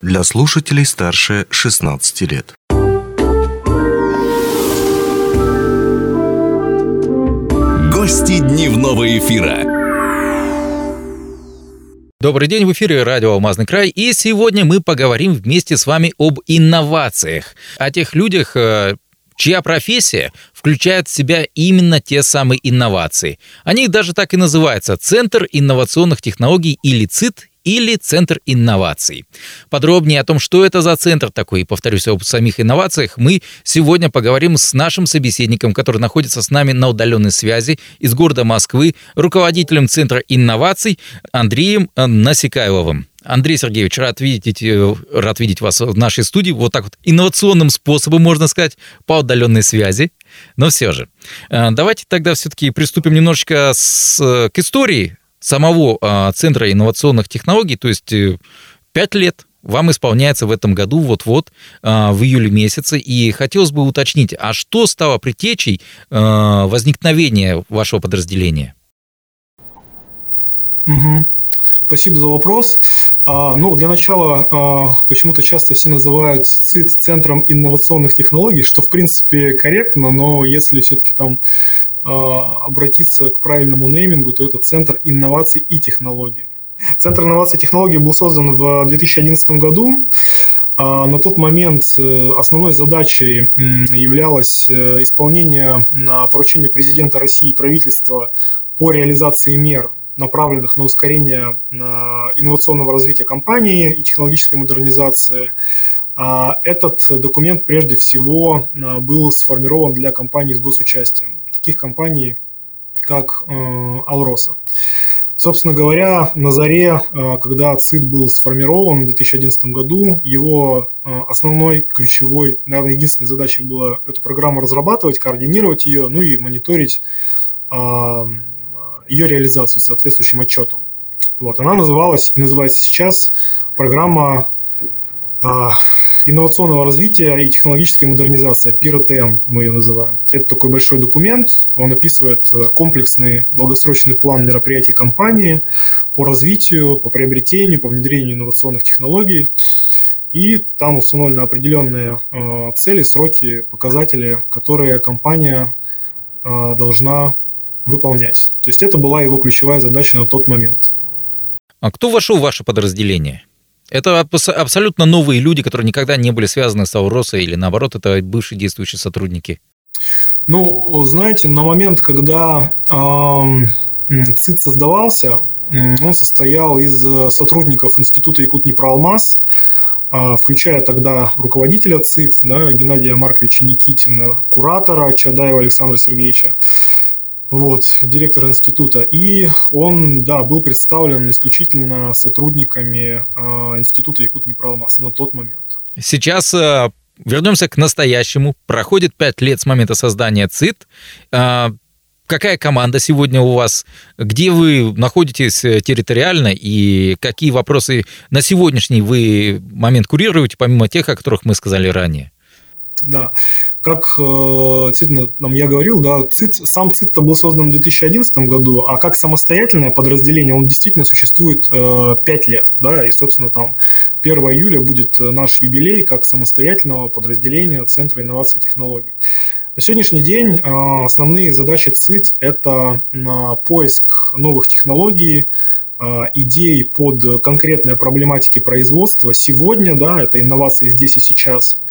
для слушателей старше 16 лет. Гости дневного эфира. Добрый день, в эфире радио «Алмазный край», и сегодня мы поговорим вместе с вами об инновациях, о тех людях, э, чья профессия включает в себя именно те самые инновации. Они даже так и называются – Центр инновационных технологий или ЦИТ или Центр инноваций. Подробнее о том, что это за центр такой, и повторюсь, о самих инновациях, мы сегодня поговорим с нашим собеседником, который находится с нами на удаленной связи из города Москвы, руководителем Центра инноваций Андреем Насекаевым. Андрей Сергеевич, рад видеть, э, рад видеть вас в нашей студии вот так вот инновационным способом, можно сказать, по удаленной связи. Но все же, э, давайте тогда все-таки приступим немножечко с, э, к истории самого а, Центра инновационных технологий, то есть э, пять лет вам исполняется в этом году, вот-вот, а, в июле месяце. И хотелось бы уточнить, а что стало притечей а, возникновения вашего подразделения? Угу. Спасибо за вопрос. А, ну, для начала, а, почему-то часто все называют ЦИТ Центром инновационных технологий, что, в принципе, корректно, но если все-таки там обратиться к правильному неймингу, то это Центр инноваций и технологий. Центр инноваций и технологий был создан в 2011 году. А, на тот момент э, основной задачей являлось э, исполнение поручения президента России и правительства по реализации мер, направленных на ускорение инновационного развития компании и технологической модернизации. А, этот документ прежде всего был сформирован для компаний с госучастием таких компаний, как э, Алроса. Собственно говоря, на заре, э, когда ЦИД был сформирован в 2011 году, его э, основной, ключевой, наверное, единственной задачей было эту программу разрабатывать, координировать ее, ну и мониторить ее реализацию соответствующим отчетом. Вот, она называлась и называется сейчас программа инновационного развития и технологической модернизации, ПИРТМ мы ее называем. Это такой большой документ, он описывает э, комплексный долгосрочный план мероприятий компании по развитию, по приобретению, по внедрению инновационных технологий. И там установлены определенные э, цели, сроки, показатели, которые компания э, должна выполнять. То есть это была его ключевая задача на тот момент. А кто вошел в ваше подразделение? Это абсолютно новые люди, которые никогда не были связаны с Ауросой, или наоборот, это бывшие действующие сотрудники? Ну, знаете, на момент, когда э, ЦИД создавался, он состоял из сотрудников Института Якут-Днепроалмаз, э, включая тогда руководителя ЦИД, да, Геннадия Марковича Никитина, куратора Чадаева Александра Сергеевича вот, директор института. И он, да, был представлен исключительно сотрудниками э, института Якут Непроалмаз на тот момент. Сейчас э, вернемся к настоящему. Проходит пять лет с момента создания ЦИТ. Э, какая команда сегодня у вас? Где вы находитесь э, территориально и какие вопросы на сегодняшний вы момент курируете, помимо тех, о которых мы сказали ранее? Да, как э, действительно нам я говорил, да, ЦИТ, сам ЦИТ был создан в 2011 году, а как самостоятельное подразделение он действительно существует э, 5 лет, да, и, собственно, там 1 июля будет наш юбилей как самостоятельного подразделения Центра инноваций и технологий. На сегодняшний день э, основные задачи ЦИТ – это поиск новых технологий, э, идей под конкретные проблематики производства. Сегодня, да, это инновации здесь и сейчас –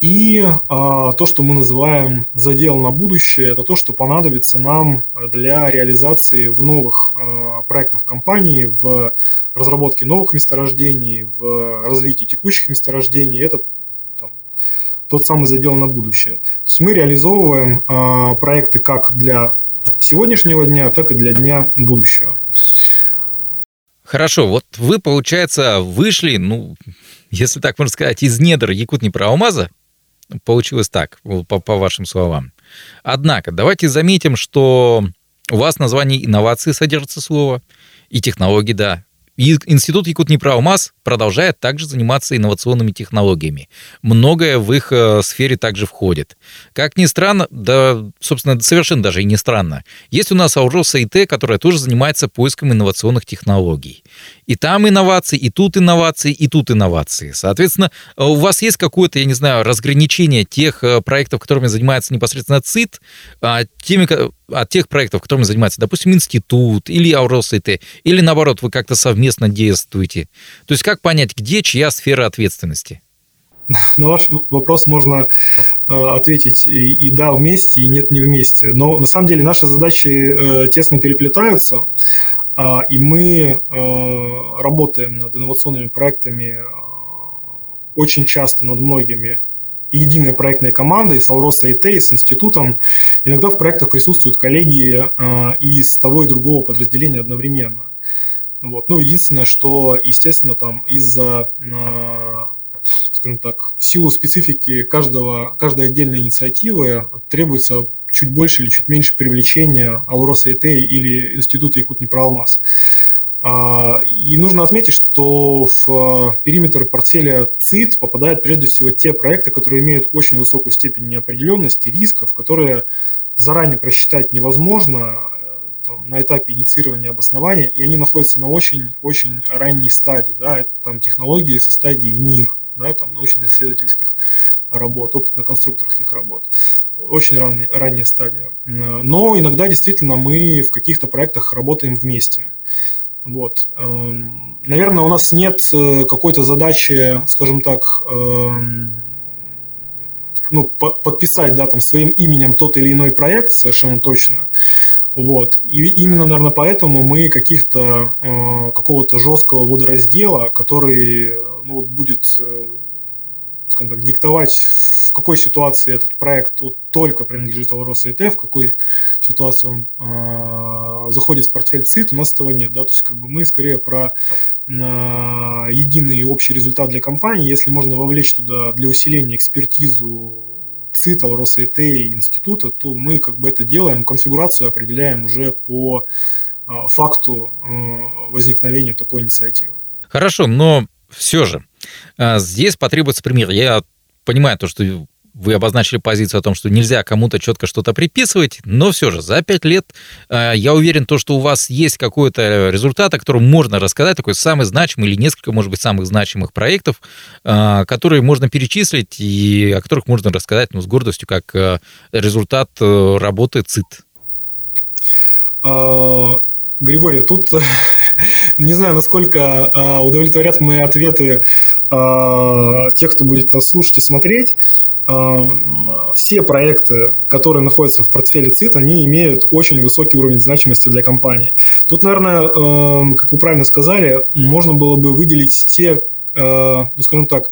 и а, то, что мы называем задел на будущее, это то, что понадобится нам для реализации в новых а, проектах компании, в разработке новых месторождений, в развитии текущих месторождений. Это там, тот самый задел на будущее. То есть мы реализовываем а, проекты как для сегодняшнего дня, так и для дня будущего. Хорошо, вот вы, получается, вышли, ну, если так можно сказать, из недр Якут-Непроалмаза, Получилось так, по, по вашим словам. Однако, давайте заметим, что у вас в названии инновации содержится слово, и технологии, да. И Институт Якутнеправмаз продолжает также заниматься инновационными технологиями. Многое в их э, сфере также входит. Как ни странно, да, собственно, совершенно даже и не странно, есть у нас Аурос ИТ, которая тоже занимается поиском инновационных технологий. И там инновации, и тут инновации, и тут инновации. Соответственно, у вас есть какое-то, я не знаю, разграничение тех э, проектов, которыми занимается непосредственно ЦИТ, а, теми, от тех проектов, которыми занимается, допустим, институт или Аурос ИТ, или наоборот, вы как-то совместно действуете? То есть как понять, где чья сфера ответственности? На ваш вопрос можно э, ответить и, и да вместе, и нет не вместе. Но на самом деле наши задачи э, тесно переплетаются, э, и мы э, работаем над инновационными проектами очень часто над многими единой проектной командой с Алроса ИТ, с институтом. Иногда в проектах присутствуют коллеги э, из того и другого подразделения одновременно. Вот. Ну, единственное, что, естественно, там из-за, скажем так, в силу специфики каждого, каждой отдельной инициативы требуется чуть больше или чуть меньше привлечения Алроса ИТ или Института Якутни-Проалмаз. А, и нужно отметить, что в периметр портфеля ЦИТ попадают прежде всего те проекты, которые имеют очень высокую степень неопределенности, рисков, которые заранее просчитать невозможно, там, на этапе инициирования обоснования, и они находятся на очень-очень ранней стадии, да, это там технологии со стадии НИР, да, там научно-исследовательских работ, опытно-конструкторских работ. Очень ранняя, ранняя стадия. Но иногда действительно мы в каких-то проектах работаем вместе. Вот. Эм, наверное, у нас нет э, какой-то задачи, скажем так, эм, ну, подписать да, там, своим именем тот или иной проект совершенно точно. Вот. И именно, наверное, поэтому мы каких-то э, какого-то жесткого водораздела, который ну, вот будет, э, скажем так, диктовать, в какой ситуации этот проект вот, только принадлежит Алроса ИТ, в какой ситуации он э, заходит в портфель ЦИТ, у нас этого нет. Да? То есть как бы мы скорее про э, единый общий результат для компании, если можно вовлечь туда для усиления экспертизу ЦИТа, РосИТ и института, то мы как бы это делаем, конфигурацию определяем уже по а, факту возникновения такой инициативы. Хорошо, но все же а, здесь потребуется пример. Я понимаю то, что вы обозначили позицию о том, что нельзя кому-то четко что-то приписывать, но все же за пять лет э, я уверен, то, что у вас есть какой-то результат, о котором можно рассказать, такой самый значимый или несколько, может быть, самых значимых проектов, э, которые можно перечислить и о которых можно рассказать ну, с гордостью, как э, результат работы ЦИТ. А, Григорий, тут не знаю, насколько удовлетворят мои ответы тех, кто будет нас слушать и смотреть. Эм, все проекты, которые находятся в портфеле ЦИТ, они имеют очень высокий уровень значимости для компании. Тут, наверное, эм, как вы правильно сказали, можно было бы выделить те, э, ну, скажем так,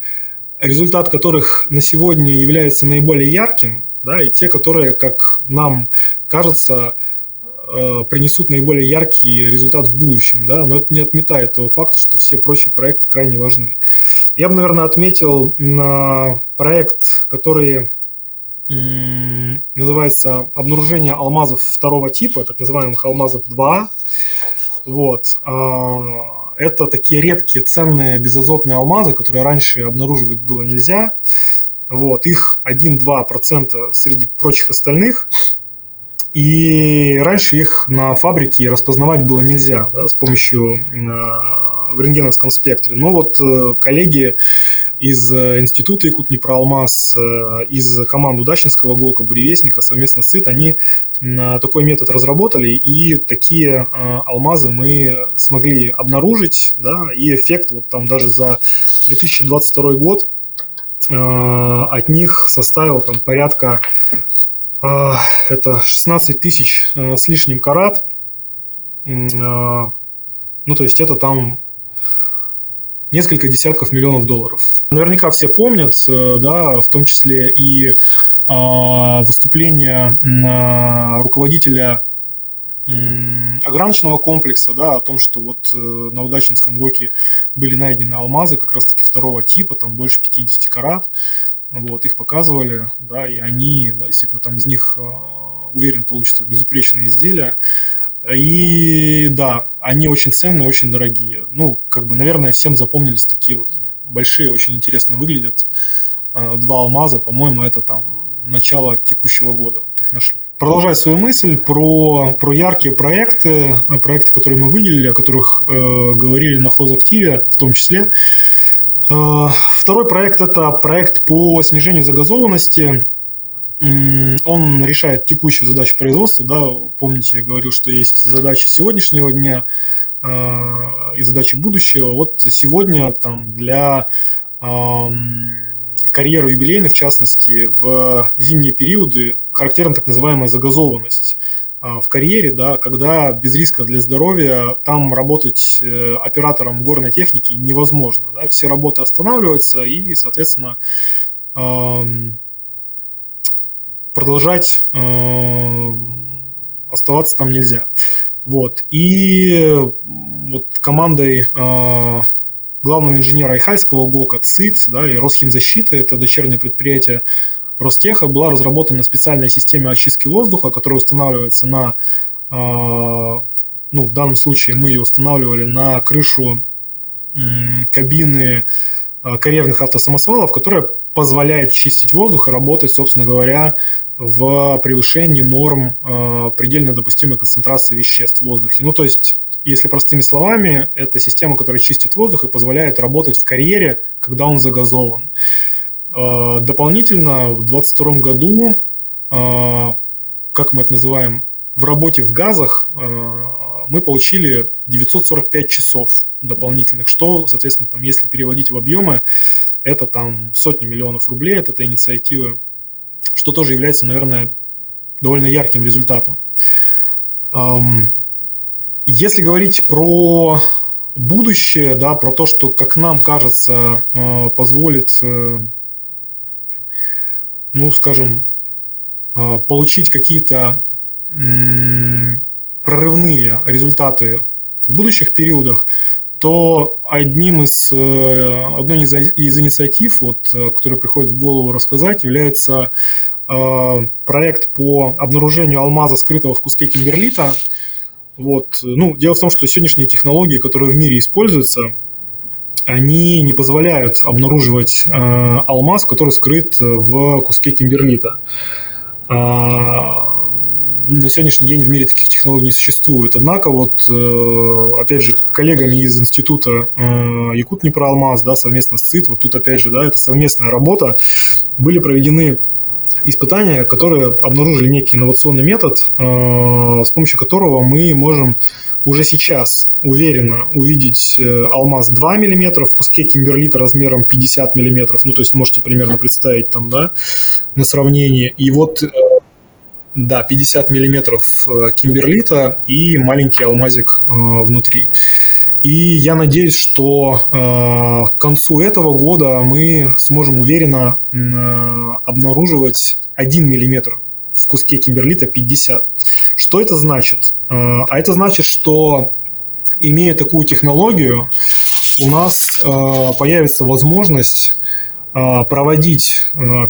результат которых на сегодня является наиболее ярким, да, и те, которые, как нам кажется, принесут наиболее яркий результат в будущем, да, но это не отметает того факта, что все прочие проекты крайне важны. Я бы, наверное, отметил на проект, который называется «Обнаружение алмазов второго типа», так называемых алмазов 2. Вот. А, это такие редкие ценные безазотные алмазы, которые раньше обнаруживать было нельзя. Вот. Их 1-2% среди прочих остальных. И раньше их на фабрике распознавать было нельзя да, с помощью в рентгеновском спектре. Но вот э, коллеги из э, Института Якутни-Проалмаз, э, из команды Удачинского ГОКа, Буревестника совместно с СИТ, они такой метод разработали, и такие алмазы мы смогли обнаружить, да, и эффект вот там даже за 2022 год от них составил там порядка это 16 тысяч с лишним карат. Ну, то есть это там несколько десятков миллионов долларов. Наверняка все помнят, э, да, в том числе и а, выступление руководителя ограниченного комплекса, да, о том, что вот э, на Удачинском ГОКе были найдены алмазы как раз-таки второго типа, там больше 50 карат, вот, их показывали, да, и они, да, действительно, там из них, э, уверен, получится безупречные изделия. И да, они очень ценные, очень дорогие. Ну, как бы, наверное, всем запомнились такие вот большие, очень интересно выглядят. Э, два алмаза, по-моему, это там начало текущего года. Вот их нашли. Продолжая свою мысль про, про яркие проекты, э, проекты, которые мы выделили, о которых э, говорили на хозактиве в том числе. Э, второй проект – это проект по снижению загазованности. Он решает текущую задачу производства. Да? Помните, я говорил, что есть задачи сегодняшнего дня э, и задачи будущего. Вот сегодня там, для карьеру юбилейных, в частности, в зимние периоды характерна так называемая загазованность в карьере, да, когда без риска для здоровья там работать э, оператором горной техники невозможно. Да, все работы останавливаются и, соответственно, продолжать оставаться там нельзя. Вот. И вот командой а, главного инженера Айхальского ГОКа, ЦИТ да, и Росхимзащиты, это дочернее предприятие Ростеха, была разработана специальная система очистки воздуха, которая устанавливается на, а, ну, в данном случае мы ее устанавливали на крышу кабины а, карьерных автосамосвалов, которая позволяет чистить воздух и работать, собственно говоря, в превышении норм э, предельно допустимой концентрации веществ в воздухе. Ну, то есть если простыми словами, это система, которая чистит воздух и позволяет работать в карьере, когда он загазован. Э, дополнительно в 2022 году, э, как мы это называем, в работе в газах э, мы получили 945 часов дополнительных, что, соответственно, там, если переводить в объемы, это там сотни миллионов рублей от этой инициативы, что тоже является, наверное, довольно ярким результатом. Если говорить про будущее, да, про то, что, как нам кажется, позволит, э, ну, скажем, э, получить какие-то прорывные результаты в будущих периодах, то одним из, одной из, из инициатив, вот, которая приходит в голову рассказать, является проект по обнаружению алмаза, скрытого в куске кимберлита – вот. Ну, дело в том, что сегодняшние технологии, которые в мире используются, они не позволяют обнаруживать э, алмаз, который скрыт в куске кимберлита. А, на сегодняшний день в мире таких технологий не существует. Однако, вот, э, опять же, коллегами из института э, Якут Алмаз, да, совместно с ЦИТ, вот тут опять же, да, это совместная работа, были проведены испытания, которые обнаружили некий инновационный метод, э, с помощью которого мы можем уже сейчас уверенно увидеть э, алмаз 2 мм в куске кимберлита размером 50 мм. Ну, то есть можете примерно представить там, да, на сравнение. И вот, э, да, 50 мм кимберлита и маленький алмазик внутри. И я надеюсь, что э, к концу этого года мы сможем уверенно э, обнаруживать 1 мм в куске кимберлита 50. Что это значит? Э, а это значит, что имея такую технологию, у нас появится возможность проводить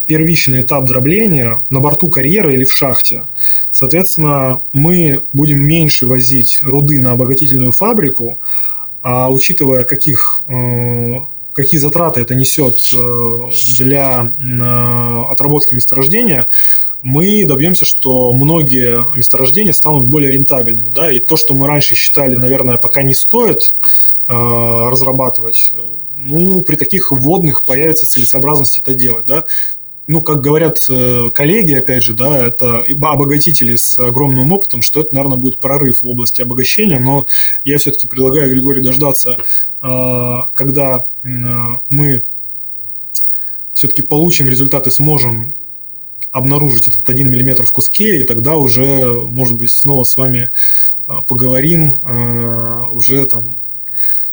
первичный этап дробления на борту карьеры или в шахте. Соответственно, мы будем меньше возить руды на обогатительную фабрику, а учитывая, каких, э, какие затраты это несет э, для э, отработки месторождения, мы добьемся, что многие месторождения станут более рентабельными. Да? И то, что мы раньше считали, наверное, пока не стоит разрабатывать, ну, при таких вводных появится целесообразность это делать. Да? Ну, как говорят э, коллеги, опять же, да, это обогатители с огромным опытом, что это, наверное, будет прорыв в области обогащения, но я все-таки предлагаю, Григорий, дождаться, э, когда мы все-таки получим результаты, сможем обнаружить этот 1 мм в куске, и тогда уже, может быть, снова с вами э, поговорим уже там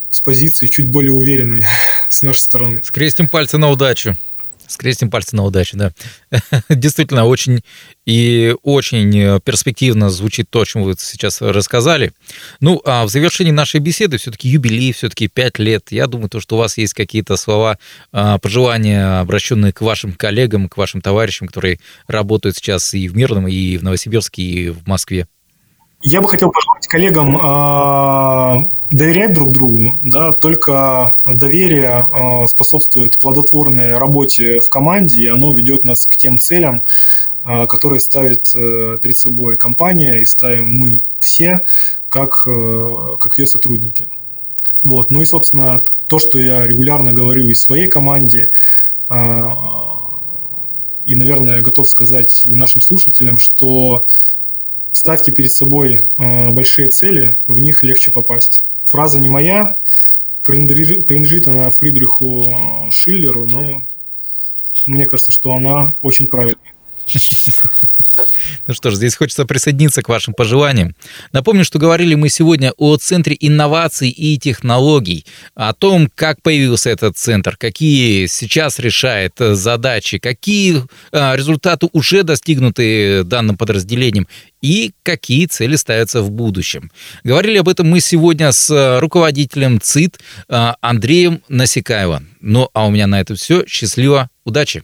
с позиции чуть более уверенной с нашей стороны. Скрестим пальцы на удачу. Скрестим пальцы на удачу, да. Действительно, очень и очень перспективно звучит то, о чем вы сейчас рассказали. Ну, а в завершении нашей беседы все-таки юбилей, все-таки пять лет. Я думаю, то, что у вас есть какие-то слова, а, пожелания, обращенные к вашим коллегам, к вашим товарищам, которые работают сейчас и в Мирном, и в Новосибирске, и в Москве. Я бы хотел пожелать коллегам э, доверять друг другу, да, только доверие э, способствует плодотворной работе в команде, и оно ведет нас к тем целям, э, которые ставит э, перед собой компания и ставим мы все, как, э, как ее сотрудники. Вот. Ну и, собственно, то, что я регулярно говорю и своей команде, э, и, наверное, готов сказать и нашим слушателям, что ставьте перед собой э, большие цели, в них легче попасть. Фраза не моя, принадлежит, принадлежит она Фридриху Шиллеру, но мне кажется, что она очень правильная. Ну что ж, здесь хочется присоединиться к вашим пожеланиям. Напомню, что говорили мы сегодня о Центре инноваций и технологий, о том, как появился этот центр, какие сейчас решает задачи, какие а, результаты уже достигнуты данным подразделением и какие цели ставятся в будущем. Говорили об этом мы сегодня с руководителем ЦИТ Андреем Насекаевым. Ну а у меня на этом все. Счастливо, удачи!